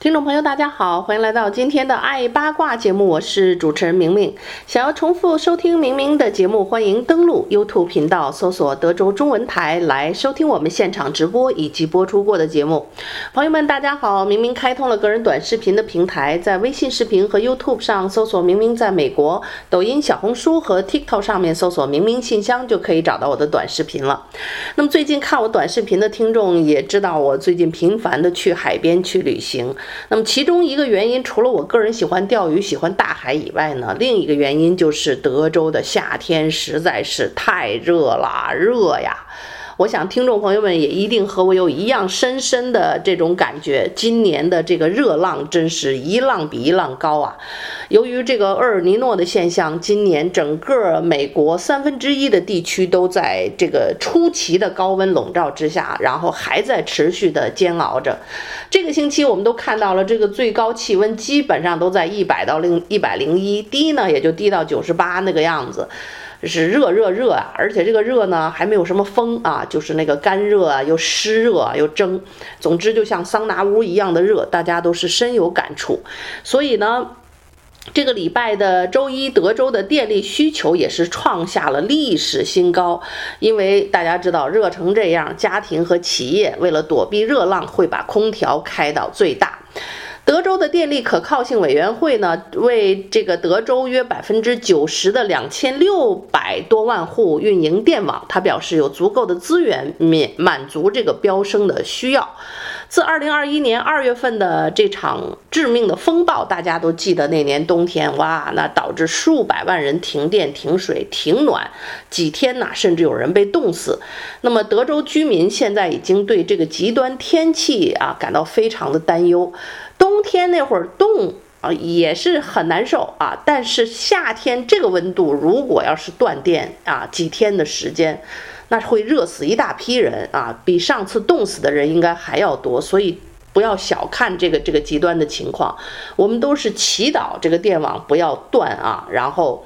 听众朋友，大家好，欢迎来到今天的爱八卦节目，我是主持人明明。想要重复收听明明的节目，欢迎登录 YouTube 频道，搜索德州中文台来收听我们现场直播以及播出过的节目。朋友们，大家好，明明开通了个人短视频的平台，在微信视频和 YouTube 上搜索“明明在美国”，抖音、小红书和 TikTok 上面搜索“明明信箱”就可以找到我的短视频了。那么最近看我短视频的听众也知道，我最近频繁的去海边去旅行。那么其中一个原因，除了我个人喜欢钓鱼、喜欢大海以外呢，另一个原因就是德州的夏天实在是太热了，热呀。我想，听众朋友们也一定和我有一样深深的这种感觉。今年的这个热浪真是一浪比一浪高啊！由于这个厄尔尼诺的现象，今年整个美国三分之一的地区都在这个出奇的高温笼罩之下，然后还在持续的煎熬着。这个星期我们都看到了，这个最高气温基本上都在一百到零一百零一，低呢也就低到九十八那个样子。是热热热啊，而且这个热呢还没有什么风啊，就是那个干热啊，又湿热，又蒸，总之就像桑拿屋一样的热，大家都是深有感触。所以呢，这个礼拜的周一，德州的电力需求也是创下了历史新高，因为大家知道热成这样，家庭和企业为了躲避热浪，会把空调开到最大。德州的电力可靠性委员会呢，为这个德州约百分之九十的两千六百多万户运营电网，他表示有足够的资源免满足这个飙升的需要。自二零二一年二月份的这场致命的风暴，大家都记得那年冬天，哇，那导致数百万人停电、停水、停暖，几天呐，甚至有人被冻死。那么德州居民现在已经对这个极端天气啊感到非常的担忧。冬天那会儿冻啊，也是很难受啊。但是夏天这个温度，如果要是断电啊，几天的时间，那会热死一大批人啊，比上次冻死的人应该还要多。所以不要小看这个这个极端的情况，我们都是祈祷这个电网不要断啊，然后。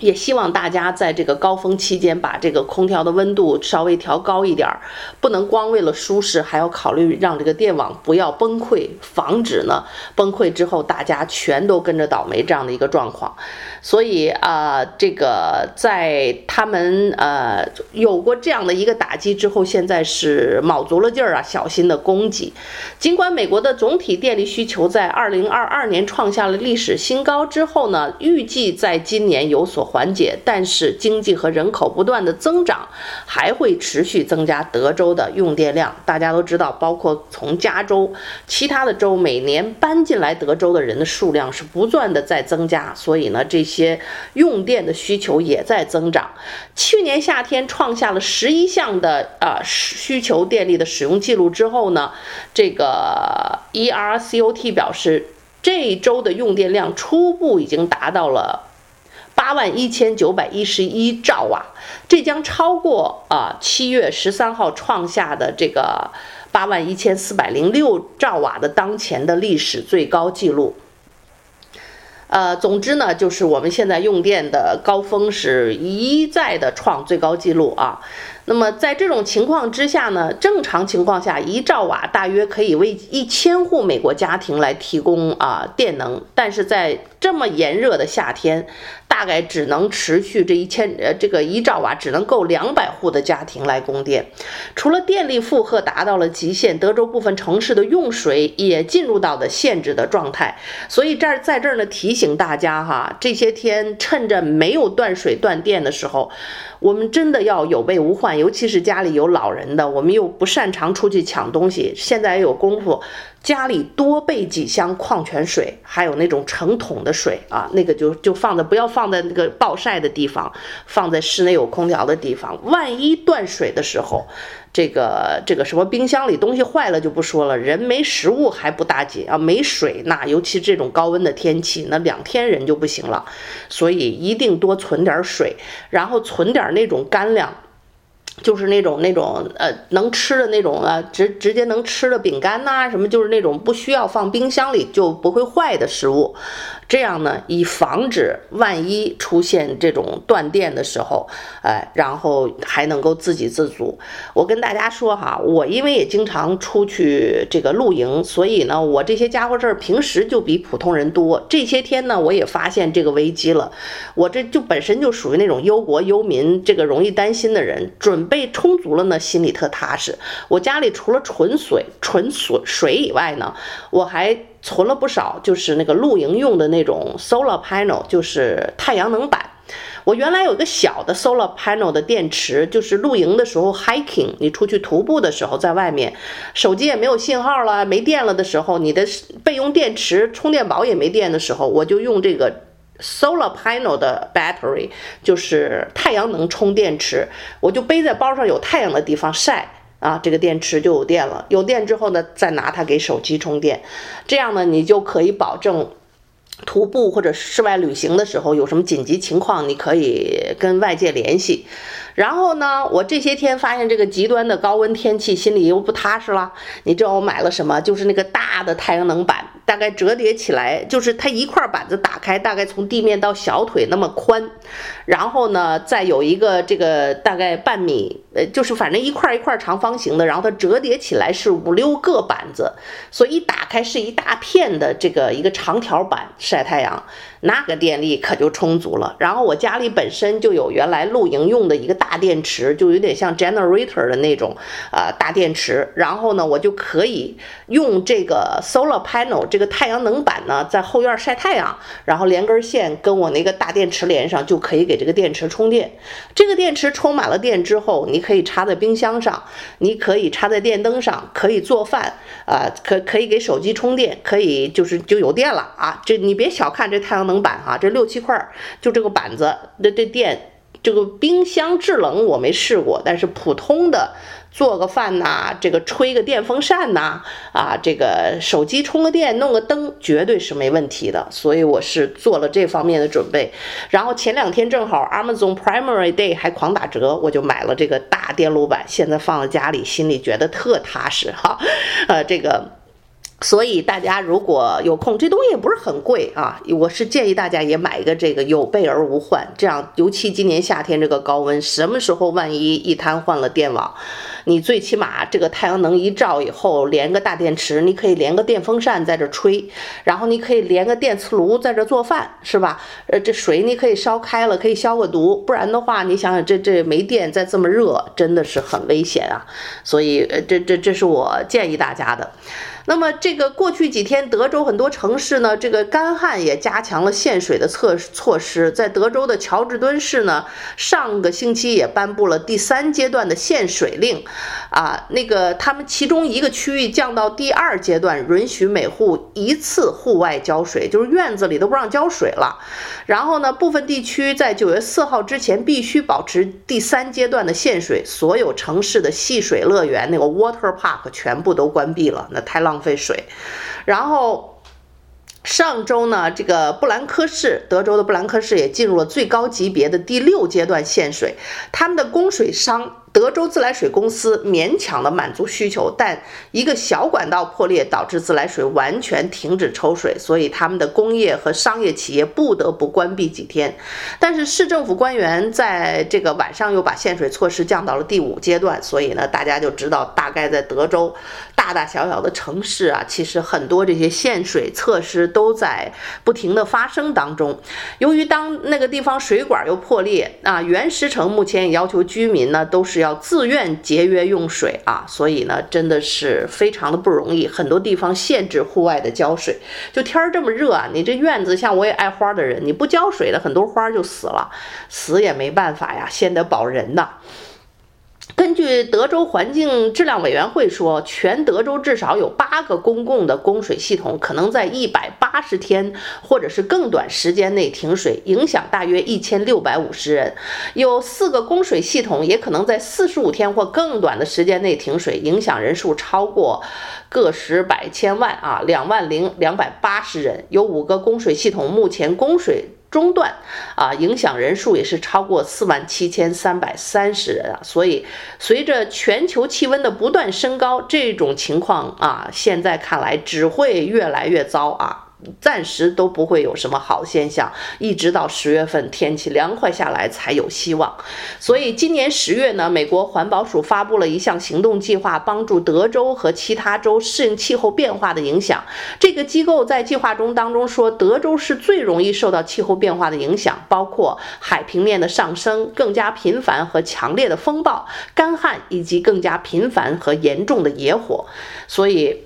也希望大家在这个高峰期间把这个空调的温度稍微调高一点儿，不能光为了舒适，还要考虑让这个电网不要崩溃，防止呢崩溃之后大家全都跟着倒霉这样的一个状况。所以啊、这个在他们呃有过这样的一个打击之后，现在是卯足了劲儿啊，小心的供给。尽管美国的总体电力需求在二零二二年创下了历史新高之后呢，预计在今年有所缓解，但是经济和人口不断的增长，还会持续增加德州的用电量。大家都知道，包括从加州、其他的州，每年搬进来德州的人的数量是不断的在增加，所以呢，这些些用电的需求也在增长。去年夏天创下了十一项的呃需求电力的使用记录之后呢，这个 ERCOT 表示，这一周的用电量初步已经达到了。八万一千九百一十一兆瓦，这将超过啊七月十三号创下的这个八万一千四百零六兆瓦的当前的历史最高纪录。呃，总之呢，就是我们现在用电的高峰是一再的创最高纪录啊。那么在这种情况之下呢，正常情况下一兆瓦大约可以为一千户美国家庭来提供啊电能，但是在这么炎热的夏天，大概只能持续这一千呃这个一兆瓦只能够两百户的家庭来供电。除了电力负荷达到了极限，德州部分城市的用水也进入到了限制的状态。所以这儿在这儿呢提醒请大家哈，这些天趁着没有断水断电的时候。我们真的要有备无患，尤其是家里有老人的，我们又不擅长出去抢东西，现在有功夫，家里多备几箱矿泉水，还有那种成桶的水啊，那个就就放在不要放在那个暴晒的地方，放在室内有空调的地方，万一断水的时候。这个这个什么冰箱里东西坏了就不说了，人没食物还不打紧啊，没水那尤其这种高温的天气，那两天人就不行了。所以一定多存点水，然后存点那种干粮。就是那种那种呃能吃的那种啊直直接能吃的饼干呐什么，就是那种不需要放冰箱里就不会坏的食物。这样呢，以防止万一出现这种断电的时候，哎，然后还能够自给自足。我跟大家说哈，我因为也经常出去这个露营，所以呢，我这些家伙事儿平时就比普通人多。这些天呢，我也发现这个危机了。我这就本身就属于那种忧国忧民，这个容易担心的人，准备充足了呢，心里特踏实。我家里除了纯水、纯水水以外呢，我还。存了不少，就是那个露营用的那种 solar panel，就是太阳能板。我原来有一个小的 solar panel 的电池，就是露营的时候 hiking，你出去徒步的时候，在外面手机也没有信号了，没电了的时候，你的备用电池充电宝也没电的时候，我就用这个 solar panel 的 battery，就是太阳能充电池，我就背在包上，有太阳的地方晒。啊，这个电池就有电了。有电之后呢，再拿它给手机充电，这样呢，你就可以保证徒步或者室外旅行的时候有什么紧急情况，你可以跟外界联系。然后呢，我这些天发现这个极端的高温天气，心里又不踏实了。你知道我买了什么？就是那个大的太阳能板，大概折叠起来，就是它一块板子打开，大概从地面到小腿那么宽。然后呢，再有一个这个大概半米，呃，就是反正一块一块长方形的，然后它折叠起来是五六个板子，所以一打开是一大片的这个一个长条板晒太阳。那个电力可就充足了。然后我家里本身就有原来露营用的一个大大电池，就有点像 generator 的那种呃大电池。然后呢，我就可以用这个 solar panel 这个太阳能板呢，在后院晒太阳，然后连根线跟我那个大电池连上，就可以给这个电池充电。这个电池充满了电之后，你可以插在冰箱上，你可以插在电灯上，可以做饭啊，可可以给手机充电，可以就是就有电了啊。这你别小看这太阳能。板哈，这六七块就这个板子，这这电，这个冰箱制冷我没试过，但是普通的做个饭呐，这个吹个电风扇呐，啊，这个手机充个电，弄个灯，绝对是没问题的。所以我是做了这方面的准备。然后前两天正好 Amazon Primary Day 还狂打折，我就买了这个大电路板，现在放在家里，心里觉得特踏实哈。呃，这个。所以大家如果有空，这东西也不是很贵啊。我是建议大家也买一个这个，有备而无患。这样，尤其今年夏天这个高温，什么时候万一一瘫痪了电网，你最起码这个太阳能一照以后，连个大电池，你可以连个电风扇在这吹，然后你可以连个电磁炉在这做饭，是吧？呃，这水你可以烧开了，可以消个毒。不然的话，你想想这这没电再这么热，真的是很危险啊。所以，呃，这这这是我建议大家的。那么这个过去几天，德州很多城市呢，这个干旱也加强了限水的措措施。在德州的乔治敦市呢，上个星期也颁布了第三阶段的限水令，啊，那个他们其中一个区域降到第二阶段，允许每户一次户外浇水，就是院子里都不让浇水了。然后呢，部分地区在九月四号之前必须保持第三阶段的限水，所有城市的戏水乐园那个 water park 全部都关闭了，那太浪。浪费水，然后上周呢，这个布兰科市，德州的布兰科市也进入了最高级别的第六阶段限水，他们的供水商。德州自来水公司勉强的满足需求，但一个小管道破裂导致自来水完全停止抽水，所以他们的工业和商业企业不得不关闭几天。但是市政府官员在这个晚上又把限水措施降到了第五阶段，所以呢，大家就知道大概在德州大大小小的城市啊，其实很多这些限水措施都在不停的发生当中。由于当那个地方水管又破裂啊，原石城目前也要求居民呢都是。要自愿节约用水啊，所以呢，真的是非常的不容易。很多地方限制户外的浇水，就天儿这么热啊，你这院子像我也爱花的人，你不浇水的，很多花就死了，死也没办法呀，先得保人呐。根据德州环境质量委员会说，全德州至少有八个公共的供水系统可能在一百八十天或者是更短时间内停水，影响大约一千六百五十人。有四个供水系统也可能在四十五天或更短的时间内停水，影响人数超过个十百千万啊，两万零两百八十人。有五个供水系统目前供水。中断啊，影响人数也是超过四万七千三百三十人啊，所以随着全球气温的不断升高，这种情况啊，现在看来只会越来越糟啊。暂时都不会有什么好现象，一直到十月份天气凉快下来才有希望。所以今年十月呢，美国环保署发布了一项行动计划，帮助德州和其他州适应气候变化的影响。这个机构在计划中当中说，德州是最容易受到气候变化的影响，包括海平面的上升、更加频繁和强烈的风暴、干旱以及更加频繁和严重的野火。所以。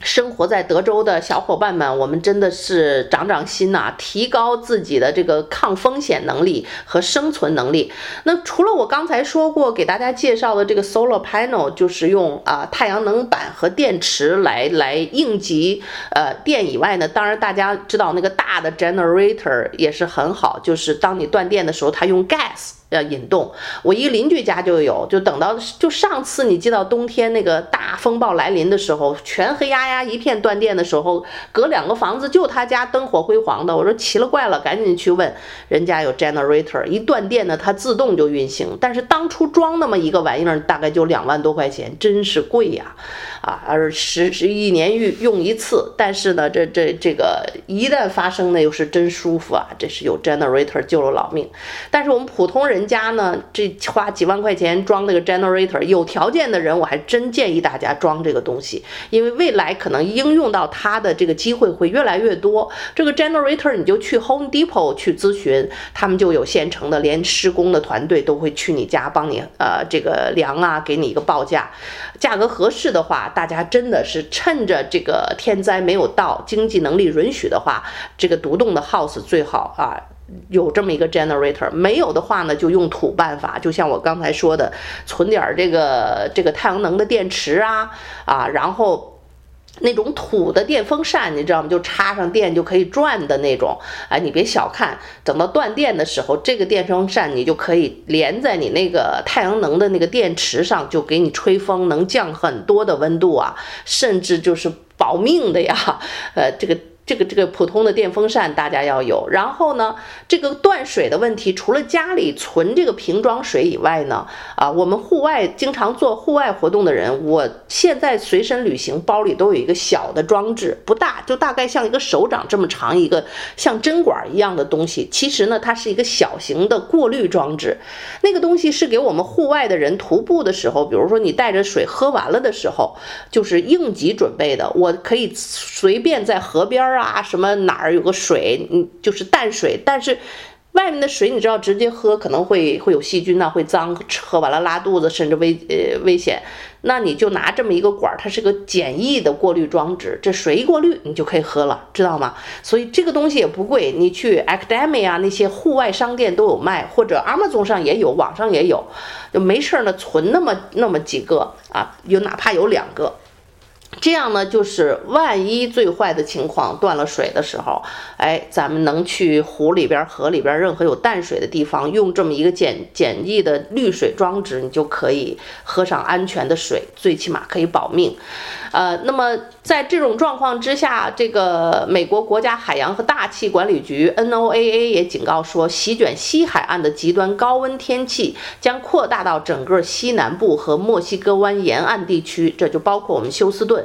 生活在德州的小伙伴们，我们真的是长长心呐，提高自己的这个抗风险能力和生存能力。那除了我刚才说过给大家介绍的这个 solar panel，就是用啊太阳能板和电池来来应急呃电以外呢，当然大家知道那个大的 generator 也是很好，就是当你断电的时候，它用 gas。要引动，我一个邻居家就有，就等到就上次你记到冬天那个大风暴来临的时候，全黑压压一片断电的时候，隔两个房子就他家灯火辉煌的，我说奇了怪了，赶紧去问人家有 generator，一断电呢它自动就运行，但是当初装那么一个玩意儿大概就两万多块钱，真是贵呀，啊而十十一年用用一次，但是呢这这这个一旦发生呢又是真舒服啊，这是有 generator 救了老命，但是我们普通。人家呢，这花几万块钱装那个 generator，有条件的人，我还真建议大家装这个东西，因为未来可能应用到它的这个机会会越来越多。这个 generator 你就去 Home Depot 去咨询，他们就有现成的，连施工的团队都会去你家帮你呃这个量啊，给你一个报价，价格合适的话，大家真的是趁着这个天灾没有到，经济能力允许的话，这个独栋的 house 最好啊。有这么一个 generator，没有的话呢，就用土办法，就像我刚才说的，存点这个这个太阳能的电池啊啊，然后那种土的电风扇，你知道吗？就插上电就可以转的那种。哎，你别小看，等到断电的时候，这个电风扇你就可以连在你那个太阳能的那个电池上，就给你吹风，能降很多的温度啊，甚至就是保命的呀。呃，这个。这个这个普通的电风扇大家要有，然后呢，这个断水的问题，除了家里存这个瓶装水以外呢，啊，我们户外经常做户外活动的人，我现在随身旅行包里都有一个小的装置，不大，就大概像一个手掌这么长一个像针管一样的东西。其实呢，它是一个小型的过滤装置，那个东西是给我们户外的人徒步的时候，比如说你带着水喝完了的时候，就是应急准备的，我可以随便在河边啊。啊，什么哪儿有个水，嗯，就是淡水，但是外面的水你知道直接喝可能会会有细菌呐，会脏，喝完了拉肚子，甚至危呃危险。那你就拿这么一个管儿，它是个简易的过滤装置，这水一过滤你就可以喝了，知道吗？所以这个东西也不贵，你去 Academy 啊那些户外商店都有卖，或者 Amazon 上也有，网上也有，就没事儿呢，存那么那么几个啊，有哪怕有两个。这样呢，就是万一最坏的情况断了水的时候，哎，咱们能去湖里边、河里边，任何有淡水的地方，用这么一个简简易的滤水装置，你就可以喝上安全的水，最起码可以保命。呃，那么在这种状况之下，这个美国国家海洋和大气管理局 NOAA 也警告说，席卷西海岸的极端高温天气将扩大到整个西南部和墨西哥湾沿岸地区，这就包括我们休斯顿。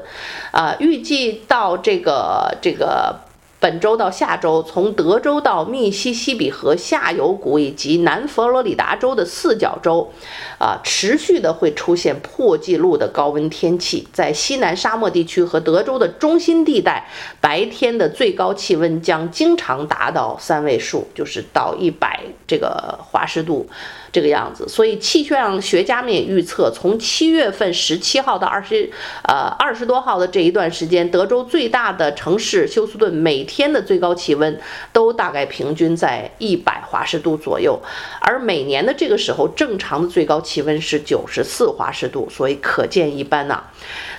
啊、预计到这个这个。本周到下周，从德州到密西西比河下游谷以及南佛罗里达州的四角洲，啊，持续的会出现破纪录的高温天气。在西南沙漠地区和德州的中心地带，白天的最高气温将经常达到三位数，就是到一百这个华氏度。这个样子。所以气象学家们也预测，从七月份十七号到二十呃二十多号的这一段时间，德州最大的城市休斯顿每天的最高气温都大概平均在一百华氏度左右，而每年的这个时候，正常的最高气温是九十四华氏度，所以可见一斑呐、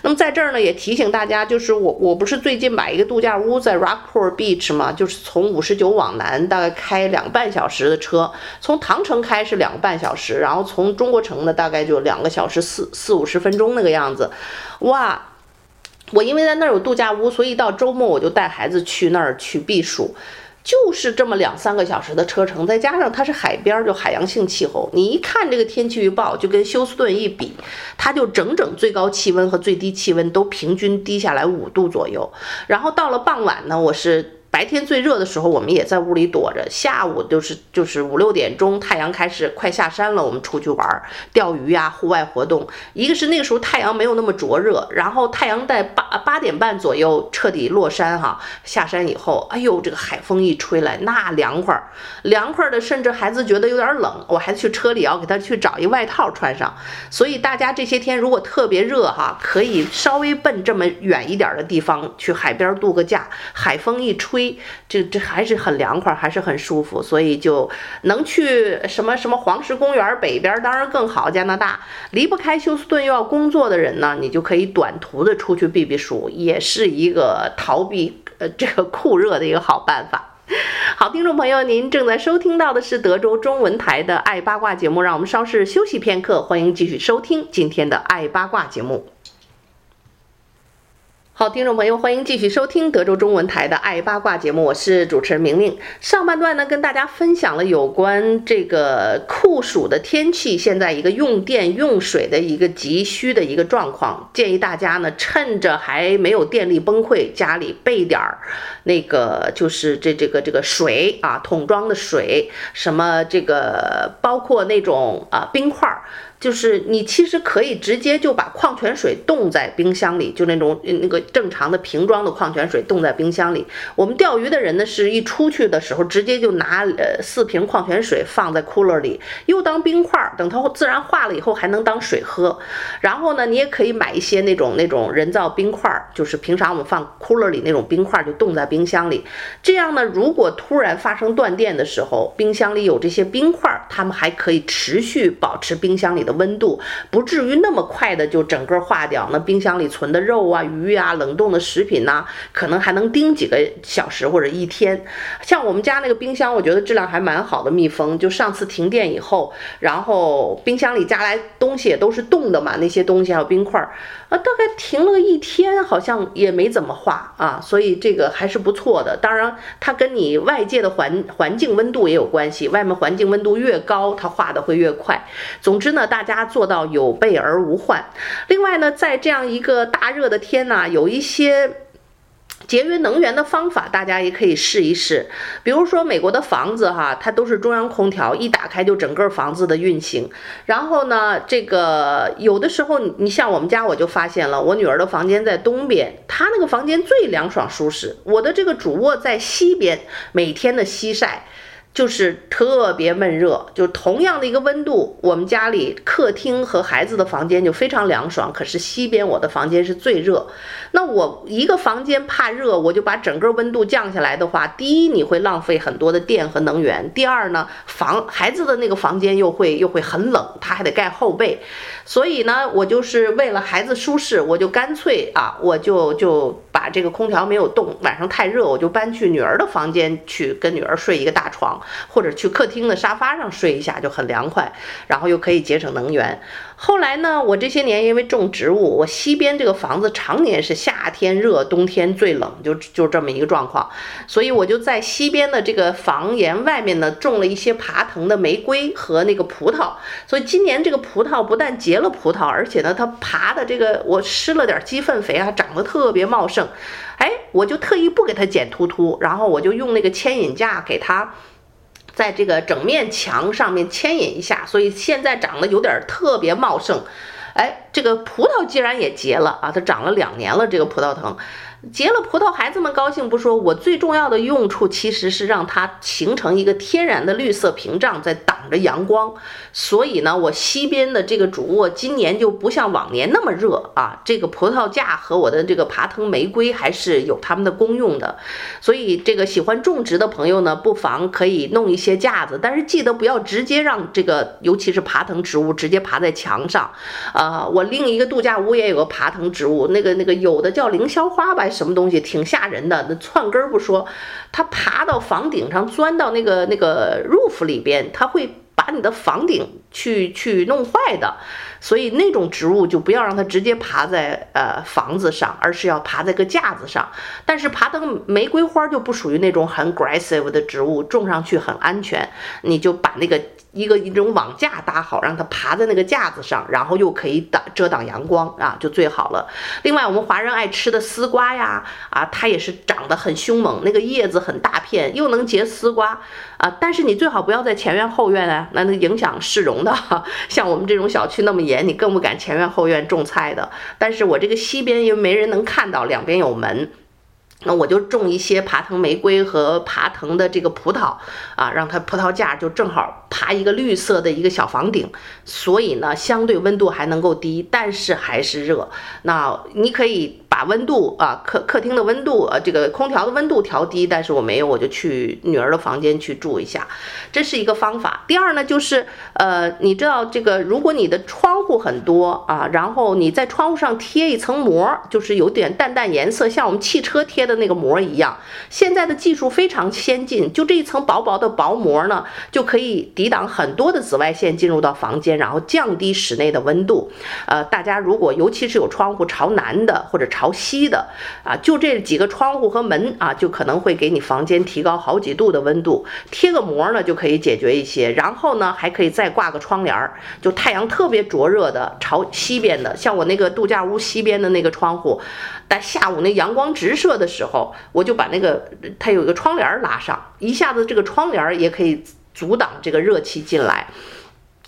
那么在这儿呢，也提醒大家，就是我我不是最近买一个度假屋在 Rockport Beach 嘛，就是从五十九往南大概开两个半小时的车，从唐城开是两个半小时，然后从中国城呢大概就两个小时四四五十分钟那个样子，哇！我因为在那儿有度假屋，所以到周末我就带孩子去那儿去避暑。就是这么两三个小时的车程，再加上它是海边，就海洋性气候。你一看这个天气预报，就跟休斯顿一比，它就整整最高气温和最低气温都平均低下来五度左右。然后到了傍晚呢，我是。白天最热的时候，我们也在屋里躲着。下午就是就是五六点钟，太阳开始快下山了，我们出去玩儿，钓鱼呀，户外活动。一个是那个时候太阳没有那么灼热，然后太阳在八八点半左右彻底落山哈。下山以后，哎呦，这个海风一吹来，那凉快儿，凉快儿的，甚至孩子觉得有点冷，我还去车里要给他去找一外套穿上。所以大家这些天如果特别热哈，可以稍微奔这么远一点的地方去海边度个假，海风一吹。这这还是很凉快，还是很舒服，所以就能去什么什么黄石公园北边，当然更好。加拿大离不开休斯顿又要工作的人呢，你就可以短途的出去避避暑，也是一个逃避呃这个酷热的一个好办法。好，听众朋友，您正在收听到的是德州中文台的爱八卦节目，让我们稍事休息片刻，欢迎继续收听今天的爱八卦节目。好，听众朋友，欢迎继续收听德州中文台的《爱八卦》节目，我是主持人明明。上半段呢，跟大家分享了有关这个酷暑的天气，现在一个用电用水的一个急需的一个状况，建议大家呢，趁着还没有电力崩溃，家里备点儿那个就是这这个这个水啊，桶装的水，什么这个包括那种啊冰块儿。就是你其实可以直接就把矿泉水冻在冰箱里，就那种那个正常的瓶装的矿泉水冻在冰箱里。我们钓鱼的人呢，是一出去的时候直接就拿呃四瓶矿泉水放在 cooler 里，又当冰块，等它自然化了以后还能当水喝。然后呢，你也可以买一些那种那种人造冰块，就是平常我们放 cooler 里那种冰块，就冻在冰箱里。这样呢，如果突然发生断电的时候，冰箱里有这些冰块，它们还可以持续保持冰箱里的温度不至于那么快的就整个化掉，那冰箱里存的肉啊、鱼啊、冷冻的食品呐、啊，可能还能叮几个小时或者一天。像我们家那个冰箱，我觉得质量还蛮好的，密封。就上次停电以后，然后冰箱里加来东西也都是冻的嘛，那些东西还有冰块儿。啊，大概停了一天，好像也没怎么化啊，所以这个还是不错的。当然，它跟你外界的环环境温度也有关系，外面环境温度越高，它化的会越快。总之呢，大大家做到有备而无患。另外呢，在这样一个大热的天呢，有一些。节约能源的方法，大家也可以试一试。比如说，美国的房子哈，它都是中央空调，一打开就整个房子的运行。然后呢，这个有的时候，你像我们家，我就发现了，我女儿的房间在东边，她那个房间最凉爽舒适。我的这个主卧在西边，每天的西晒。就是特别闷热，就同样的一个温度，我们家里客厅和孩子的房间就非常凉爽，可是西边我的房间是最热。那我一个房间怕热，我就把整个温度降下来的话，第一你会浪费很多的电和能源，第二呢，房孩子的那个房间又会又会很冷，他还得盖厚被。所以呢，我就是为了孩子舒适，我就干脆啊，我就就把这个空调没有动，晚上太热，我就搬去女儿的房间去跟女儿睡一个大床。或者去客厅的沙发上睡一下就很凉快，然后又可以节省能源。后来呢，我这些年因为种植物，我西边这个房子常年是夏天热，冬天最冷，就就这么一个状况。所以我就在西边的这个房檐外面呢，种了一些爬藤的玫瑰和那个葡萄。所以今年这个葡萄不但结了葡萄，而且呢，它爬的这个我施了点鸡粪肥啊，长得特别茂盛。哎，我就特意不给它剪秃秃，然后我就用那个牵引架给它。在这个整面墙上面牵引一下，所以现在长得有点特别茂盛。哎，这个葡萄竟然也结了啊，它长了两年了，这个葡萄藤结了葡萄，孩子们高兴不说，我最重要的用处其实是让它形成一个天然的绿色屏障，在挡着阳光，所以呢，我西边的这个主卧今年就不像往年那么热啊。这个葡萄架和我的这个爬藤玫瑰还是有它们的功用的，所以这个喜欢种植的朋友呢，不妨可以弄一些架子，但是记得不要直接让这个，尤其是爬藤植物直接爬在墙上。啊、呃，我另一个度假屋也有个爬藤植物，那个那个有的叫凌霄花吧，什么东西挺吓人的，那窜根儿不说，它爬到房顶上，钻到那个那个 roof 里边，它会把你的房顶去去弄坏的。所以那种植物就不要让它直接爬在呃房子上，而是要爬在个架子上。但是爬藤玫瑰花就不属于那种很 aggressive 的植物，种上去很安全。你就把那个。一个一种网架搭好，让它爬在那个架子上，然后又可以挡遮挡阳光啊，就最好了。另外，我们华人爱吃的丝瓜呀，啊，它也是长得很凶猛，那个叶子很大片，又能结丝瓜啊。但是你最好不要在前院后院啊，那能影响市容的。像我们这种小区那么严，你更不敢前院后院种菜的。但是我这个西边因为没人能看到，两边有门。那我就种一些爬藤玫瑰和爬藤的这个葡萄啊，让它葡萄架就正好爬一个绿色的一个小房顶，所以呢，相对温度还能够低，但是还是热。那你可以。把温度啊，客客厅的温度，呃，这个空调的温度调低，但是我没有，我就去女儿的房间去住一下，这是一个方法。第二呢，就是呃，你知道这个，如果你的窗户很多啊，然后你在窗户上贴一层膜，就是有点淡淡颜色，像我们汽车贴的那个膜一样。现在的技术非常先进，就这一层薄薄的薄膜呢，就可以抵挡很多的紫外线进入到房间，然后降低室内的温度。呃，大家如果尤其是有窗户朝南的或者朝朝西的啊，就这几个窗户和门啊，就可能会给你房间提高好几度的温度。贴个膜呢，就可以解决一些。然后呢，还可以再挂个窗帘儿，就太阳特别灼热的朝西边的，像我那个度假屋西边的那个窗户，在下午那阳光直射的时候，我就把那个它有一个窗帘拉上，一下子这个窗帘也可以阻挡这个热气进来。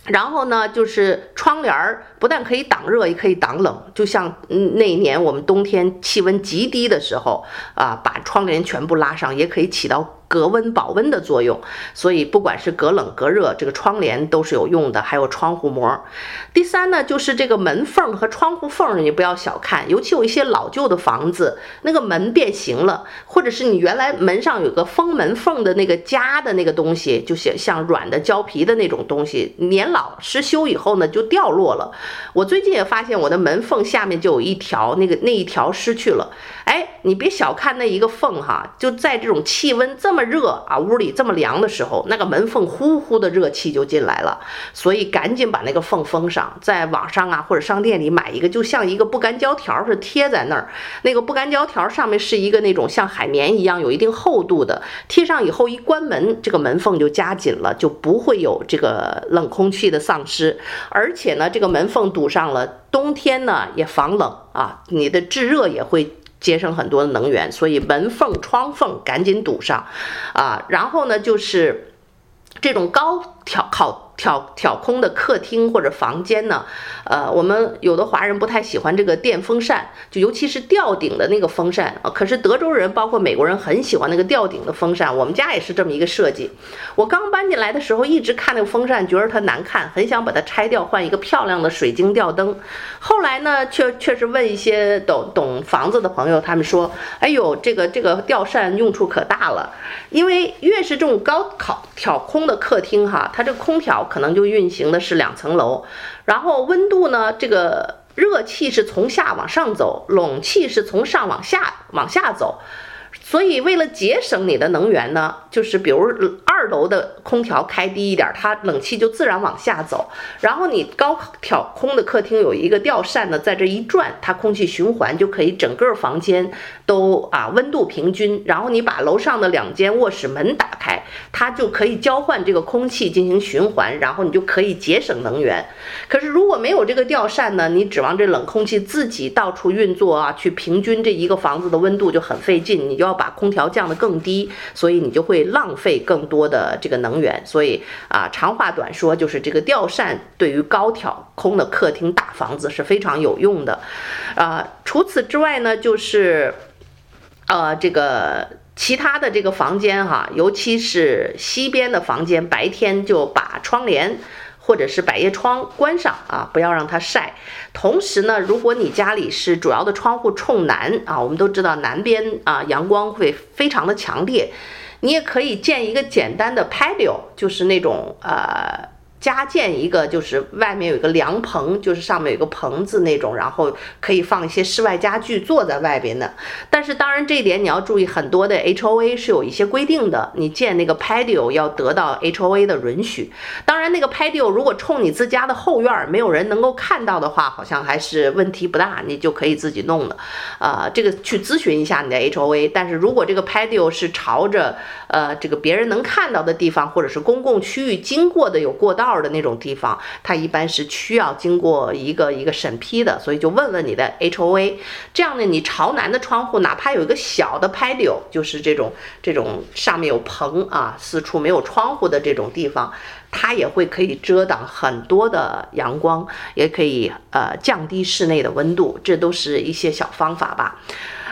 然后呢，就是窗帘儿不但可以挡热，也可以挡冷。就像那一年我们冬天气温极低的时候啊，把窗帘全部拉上，也可以起到。隔温保温的作用，所以不管是隔冷隔热，这个窗帘都是有用的，还有窗户膜。第三呢，就是这个门缝和窗户缝，你不要小看，尤其有一些老旧的房子，那个门变形了，或者是你原来门上有个封门缝的那个夹的那个东西，就像像软的胶皮的那种东西，年老失修以后呢，就掉落了。我最近也发现我的门缝下面就有一条，那个那一条失去了。哎，你别小看那一个缝哈，就在这种气温这么。这么热啊，屋里这么凉的时候，那个门缝呼呼的热气就进来了，所以赶紧把那个缝封上。在网上啊或者商店里买一个，就像一个不干胶条是贴在那儿。那个不干胶条上面是一个那种像海绵一样有一定厚度的，贴上以后一关门，这个门缝就加紧了，就不会有这个冷空气的丧失。而且呢，这个门缝堵上了，冬天呢也防冷啊，你的制热也会。节省很多的能源，所以门缝、窗缝赶紧堵上，啊，然后呢，就是这种高挑靠。挑挑空的客厅或者房间呢，呃，我们有的华人不太喜欢这个电风扇，就尤其是吊顶的那个风扇啊。可是德州人包括美国人很喜欢那个吊顶的风扇，我们家也是这么一个设计。我刚搬进来的时候一直看那个风扇，觉得它难看，很想把它拆掉，换一个漂亮的水晶吊灯。后来呢，却却是问一些懂懂房子的朋友，他们说，哎呦，这个这个吊扇用处可大了，因为越是这种高考挑空的客厅哈，它这个空调。可能就运行的是两层楼，然后温度呢，这个热气是从下往上走，冷气是从上往下往下走。所以，为了节省你的能源呢，就是比如二楼的空调开低一点，它冷气就自然往下走。然后你高挑空的客厅有一个吊扇呢，在这一转，它空气循环就可以整个房间都啊温度平均。然后你把楼上的两间卧室门打开，它就可以交换这个空气进行循环，然后你就可以节省能源。可是如果没有这个吊扇呢，你指望这冷空气自己到处运作啊，去平均这一个房子的温度就很费劲，你就要。把空调降得更低，所以你就会浪费更多的这个能源。所以啊，长话短说，就是这个吊扇对于高挑空的客厅大房子是非常有用的。啊，除此之外呢，就是，呃，这个。其他的这个房间哈，尤其是西边的房间，白天就把窗帘或者是百叶窗关上啊，不要让它晒。同时呢，如果你家里是主要的窗户冲南啊，我们都知道南边啊阳光会非常的强烈，你也可以建一个简单的 patio，就是那种呃。加建一个，就是外面有一个凉棚，就是上面有个棚子那种，然后可以放一些室外家具，坐在外边的。但是当然这一点你要注意，很多的 HOA 是有一些规定的，你建那个 patio 要得到 HOA 的允许。当然那个 patio 如果冲你自家的后院，没有人能够看到的话，好像还是问题不大，你就可以自己弄的。呃，这个去咨询一下你的 HOA。但是如果这个 patio 是朝着呃这个别人能看到的地方，或者是公共区域经过的有过道。的那种地方，它一般是需要经过一个一个审批的，所以就问问你的 HOA。这样呢，你朝南的窗户，哪怕有一个小的 patio，就是这种这种上面有棚啊，四处没有窗户的这种地方，它也会可以遮挡很多的阳光，也可以呃降低室内的温度，这都是一些小方法吧。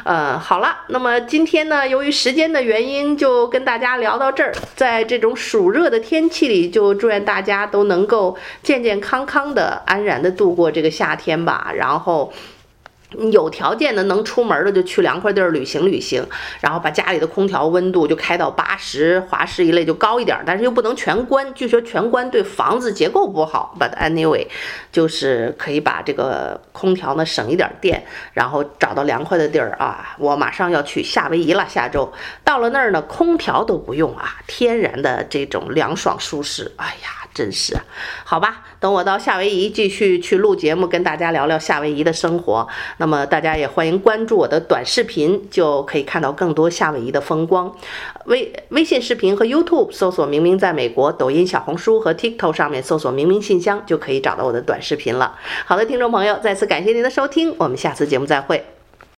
呃，好了，那么今天呢，由于时间的原因，就跟大家聊到这儿。在这种暑热的天气里，就祝愿大家都能够健健康康的、安然的度过这个夏天吧。然后。有条件的能出门的就去凉快地儿旅行旅行，然后把家里的空调温度就开到八十华氏一类就高一点，但是又不能全关，据说全关对房子结构不好。But anyway，就是可以把这个空调呢省一点电，然后找到凉快的地儿啊。我马上要去夏威夷了，下周到了那儿呢，空调都不用啊，天然的这种凉爽舒适。哎呀。真是，好吧，等我到夏威夷继续去录节目，跟大家聊聊夏威夷的生活。那么大家也欢迎关注我的短视频，就可以看到更多夏威夷的风光。微微信视频和 YouTube 搜索“明明在美国”，抖音、小红书和 TikTok 上面搜索“明明信箱”就可以找到我的短视频了。好的，听众朋友，再次感谢您的收听，我们下次节目再会。